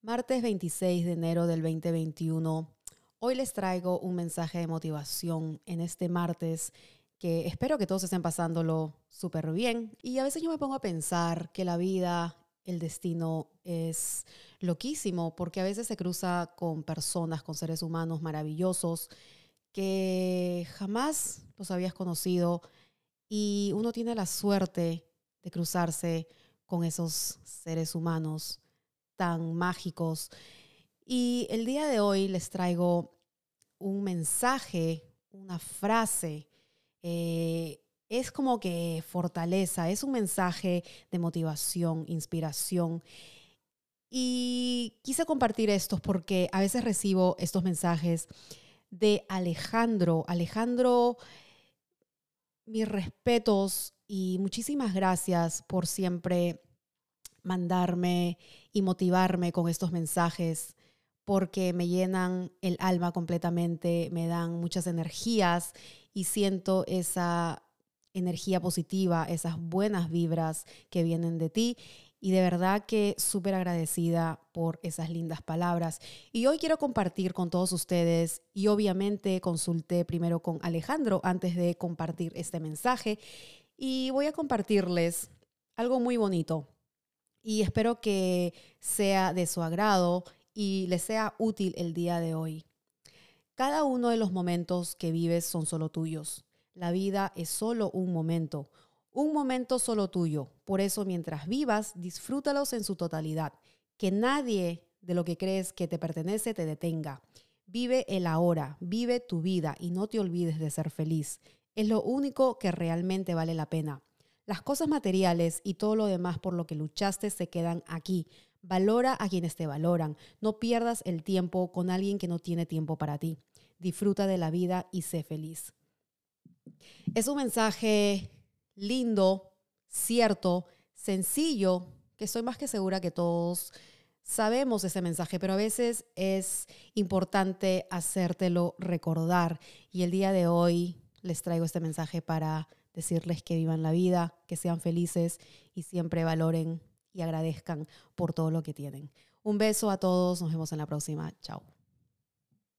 Martes 26 de enero del 2021. Hoy les traigo un mensaje de motivación en este martes que espero que todos estén pasándolo súper bien. Y a veces yo me pongo a pensar que la vida, el destino es loquísimo porque a veces se cruza con personas, con seres humanos maravillosos que jamás los habías conocido y uno tiene la suerte de cruzarse con esos seres humanos tan mágicos. Y el día de hoy les traigo un mensaje, una frase. Eh, es como que fortaleza, es un mensaje de motivación, inspiración. Y quise compartir esto porque a veces recibo estos mensajes de Alejandro. Alejandro, mis respetos y muchísimas gracias por siempre mandarme y motivarme con estos mensajes porque me llenan el alma completamente, me dan muchas energías y siento esa energía positiva, esas buenas vibras que vienen de ti. Y de verdad que súper agradecida por esas lindas palabras. Y hoy quiero compartir con todos ustedes y obviamente consulté primero con Alejandro antes de compartir este mensaje. Y voy a compartirles algo muy bonito y espero que sea de su agrado y les sea útil el día de hoy. Cada uno de los momentos que vives son solo tuyos. La vida es solo un momento, un momento solo tuyo. Por eso mientras vivas, disfrútalos en su totalidad. Que nadie de lo que crees que te pertenece te detenga. Vive el ahora, vive tu vida y no te olvides de ser feliz. Es lo único que realmente vale la pena. Las cosas materiales y todo lo demás por lo que luchaste se quedan aquí. Valora a quienes te valoran. No pierdas el tiempo con alguien que no tiene tiempo para ti. Disfruta de la vida y sé feliz. Es un mensaje lindo, cierto, sencillo, que estoy más que segura que todos sabemos ese mensaje, pero a veces es importante hacértelo recordar. Y el día de hoy les traigo este mensaje para decirles que vivan la vida, que sean felices y siempre valoren y agradezcan por todo lo que tienen. Un beso a todos, nos vemos en la próxima. Chao.